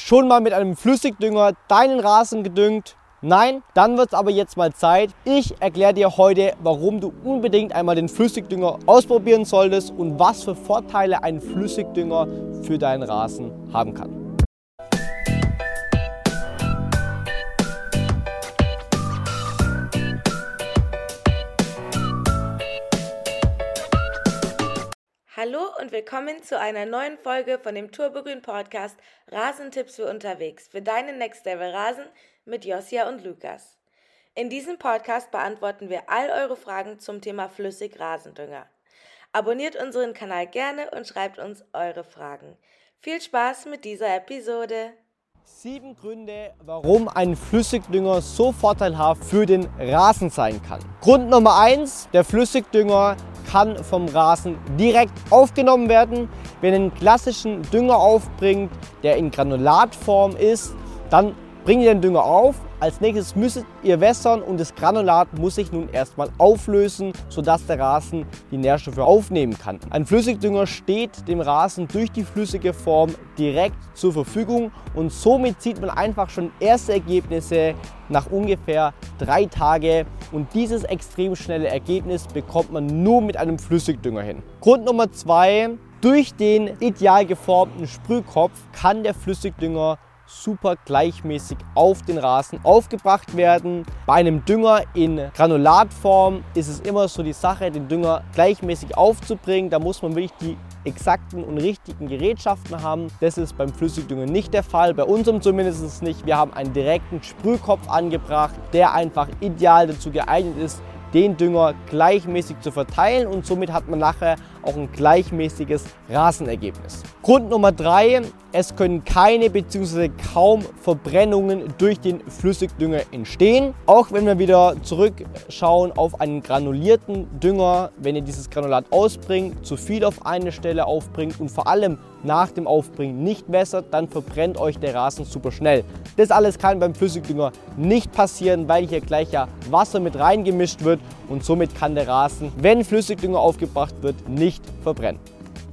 schon mal mit einem Flüssigdünger deinen Rasen gedüngt? Nein, dann wird es aber jetzt mal Zeit. Ich erkläre dir heute, warum du unbedingt einmal den Flüssigdünger ausprobieren solltest und was für Vorteile ein Flüssigdünger für deinen Rasen haben kann. Hallo und willkommen zu einer neuen Folge von dem Turbogrün Podcast Rasentipps für unterwegs für deinen Next Level Rasen mit Josia und Lukas. In diesem Podcast beantworten wir all eure Fragen zum Thema flüssig Rasendünger. Abonniert unseren Kanal gerne und schreibt uns eure Fragen. Viel Spaß mit dieser Episode. Sieben Gründe, warum ein Flüssigdünger so vorteilhaft für den Rasen sein kann. Grund Nummer eins: Der Flüssigdünger kann vom Rasen direkt aufgenommen werden. Wenn ihr einen klassischen Dünger aufbringt, der in Granulatform ist, dann bringt ihr den Dünger auf. Als nächstes müsstet ihr wässern und das Granulat muss sich nun erstmal auflösen, sodass der Rasen die Nährstoffe aufnehmen kann. Ein Flüssigdünger steht dem Rasen durch die flüssige Form direkt zur Verfügung und somit sieht man einfach schon erste Ergebnisse nach ungefähr drei Tagen und dieses extrem schnelle Ergebnis bekommt man nur mit einem Flüssigdünger hin. Grund Nummer zwei, durch den ideal geformten Sprühkopf kann der Flüssigdünger super gleichmäßig auf den Rasen aufgebracht werden. Bei einem Dünger in Granulatform ist es immer so die Sache, den Dünger gleichmäßig aufzubringen. Da muss man wirklich die exakten und richtigen Gerätschaften haben. Das ist beim Flüssigdünger nicht der Fall, bei unserem zumindest nicht. Wir haben einen direkten Sprühkopf angebracht, der einfach ideal dazu geeignet ist, den Dünger gleichmäßig zu verteilen und somit hat man nachher auch ein gleichmäßiges Rasenergebnis. Grund Nummer drei, es können keine bzw. kaum Verbrennungen durch den Flüssigdünger entstehen. Auch wenn wir wieder zurückschauen auf einen granulierten Dünger, wenn ihr dieses Granulat ausbringt, zu viel auf eine Stelle aufbringt und vor allem nach dem Aufbringen nicht wässert, dann verbrennt euch der Rasen super schnell. Das alles kann beim Flüssigdünger nicht passieren, weil hier gleich ja Wasser mit reingemischt wird und somit kann der Rasen, wenn Flüssigdünger aufgebracht wird, nicht verbrennen.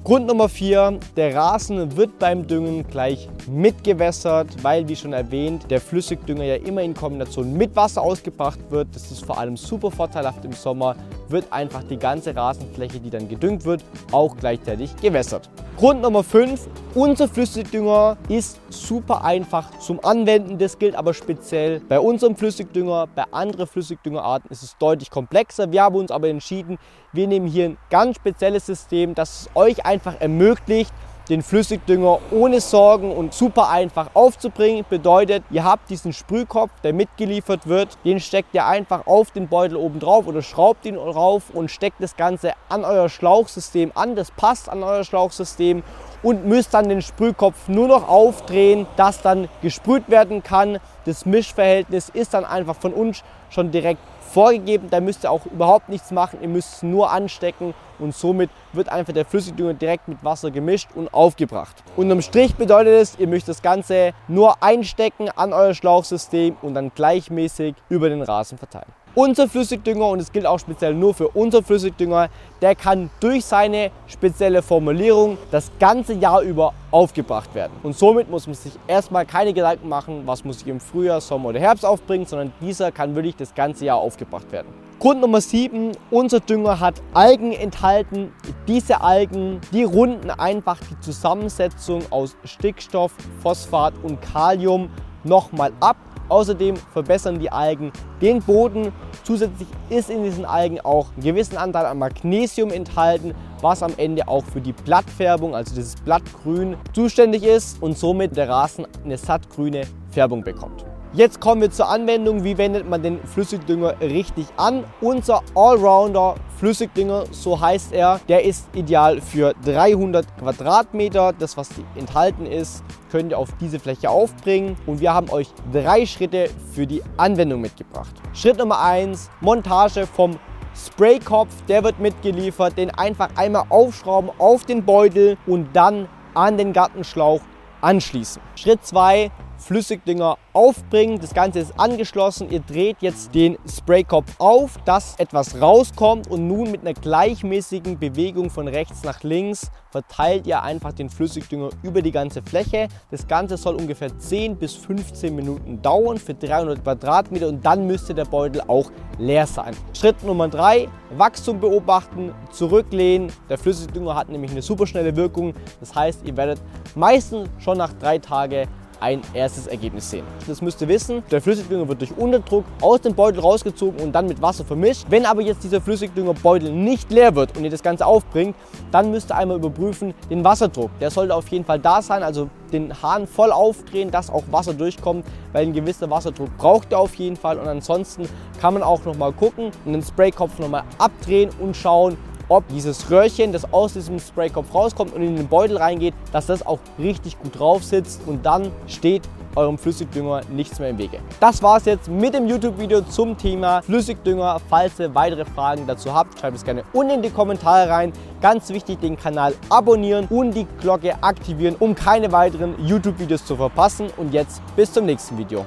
Grund Nummer 4, der Rasen wird beim Düngen gleich mitgewässert, weil wie schon erwähnt, der Flüssigdünger ja immer in Kombination mit Wasser ausgebracht wird. Das ist vor allem super vorteilhaft im Sommer, wird einfach die ganze Rasenfläche, die dann gedüngt wird, auch gleichzeitig gewässert. Grund Nummer 5, unser Flüssigdünger ist super einfach zum Anwenden. Das gilt aber speziell bei unserem Flüssigdünger. Bei anderen Flüssigdüngerarten ist es deutlich komplexer. Wir haben uns aber entschieden, wir nehmen hier ein ganz spezielles System, das es euch einfach ermöglicht, den Flüssigdünger ohne Sorgen und super einfach aufzubringen. Bedeutet, ihr habt diesen Sprühkopf, der mitgeliefert wird, den steckt ihr einfach auf den Beutel oben drauf oder schraubt ihn drauf und steckt das Ganze an euer Schlauchsystem an. Das passt an euer Schlauchsystem und müsst dann den Sprühkopf nur noch aufdrehen, dass dann gesprüht werden kann. Das Mischverhältnis ist dann einfach von uns schon direkt vorgegeben. Da müsst ihr auch überhaupt nichts machen. Ihr müsst es nur anstecken und somit wird einfach der Flüssigdünger direkt mit Wasser gemischt und aufgebracht. Unterm Strich bedeutet es, ihr müsst das Ganze nur einstecken an euer Schlauchsystem und dann gleichmäßig über den Rasen verteilen. Unser Flüssigdünger, und es gilt auch speziell nur für unser Flüssigdünger, der kann durch seine spezielle Formulierung das ganze Jahr über aufgebracht werden. Und somit muss man sich erstmal keine Gedanken machen, was muss ich im Frühjahr, Sommer oder Herbst aufbringen, sondern dieser kann wirklich das ganze Jahr aufgebracht werden. Grund Nummer 7, unser Dünger hat Algen enthalten. Diese Algen, die runden einfach die Zusammensetzung aus Stickstoff, Phosphat und Kalium nochmal ab. Außerdem verbessern die Algen den Boden. Zusätzlich ist in diesen Algen auch ein gewissen Anteil an Magnesium enthalten, was am Ende auch für die Blattfärbung, also dieses Blattgrün, zuständig ist und somit der Rasen eine sattgrüne Färbung bekommt. Jetzt kommen wir zur Anwendung. Wie wendet man den Flüssigdünger richtig an? Unser Allrounder Flüssigdünger, so heißt er, der ist ideal für 300 Quadratmeter. Das, was enthalten ist, könnt ihr auf diese Fläche aufbringen. Und wir haben euch drei Schritte für die Anwendung mitgebracht. Schritt Nummer 1, Montage vom Spraykopf. Der wird mitgeliefert. Den einfach einmal aufschrauben auf den Beutel und dann an den Gartenschlauch anschließen. Schritt 2, Flüssigdünger aufbringen. Das Ganze ist angeschlossen. Ihr dreht jetzt den Spraykopf auf, dass etwas rauskommt und nun mit einer gleichmäßigen Bewegung von rechts nach links verteilt ihr einfach den Flüssigdünger über die ganze Fläche. Das Ganze soll ungefähr 10 bis 15 Minuten dauern für 300 Quadratmeter und dann müsste der Beutel auch leer sein. Schritt Nummer 3, Wachstum beobachten, zurücklehnen. Der Flüssigdünger hat nämlich eine super schnelle Wirkung. Das heißt, ihr werdet meistens schon nach drei Tagen ein erstes Ergebnis sehen. Das müsst ihr wissen, der Flüssigdünger wird durch Unterdruck aus dem Beutel rausgezogen und dann mit Wasser vermischt. Wenn aber jetzt dieser Flüssigdüngerbeutel nicht leer wird und ihr das Ganze aufbringt, dann müsst ihr einmal überprüfen den Wasserdruck. Der sollte auf jeden Fall da sein, also den Hahn voll aufdrehen, dass auch Wasser durchkommt, weil ein gewisser Wasserdruck braucht ihr auf jeden Fall und ansonsten kann man auch noch mal gucken und den Spraykopf noch mal abdrehen und schauen, ob dieses Röhrchen, das aus diesem Spraykopf rauskommt und in den Beutel reingeht, dass das auch richtig gut drauf sitzt und dann steht eurem Flüssigdünger nichts mehr im Wege. Das war es jetzt mit dem YouTube-Video zum Thema Flüssigdünger. Falls ihr weitere Fragen dazu habt, schreibt es gerne unten in die Kommentare rein. Ganz wichtig, den Kanal abonnieren und die Glocke aktivieren, um keine weiteren YouTube-Videos zu verpassen. Und jetzt bis zum nächsten Video.